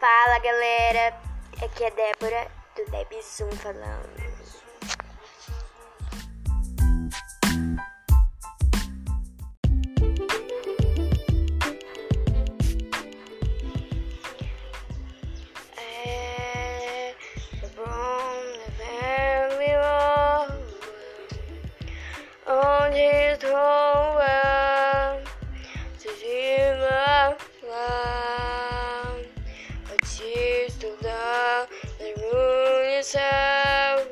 Fala galera, aqui é Débora do Deb Zoom falando. É, onde estou? to love, the room is out,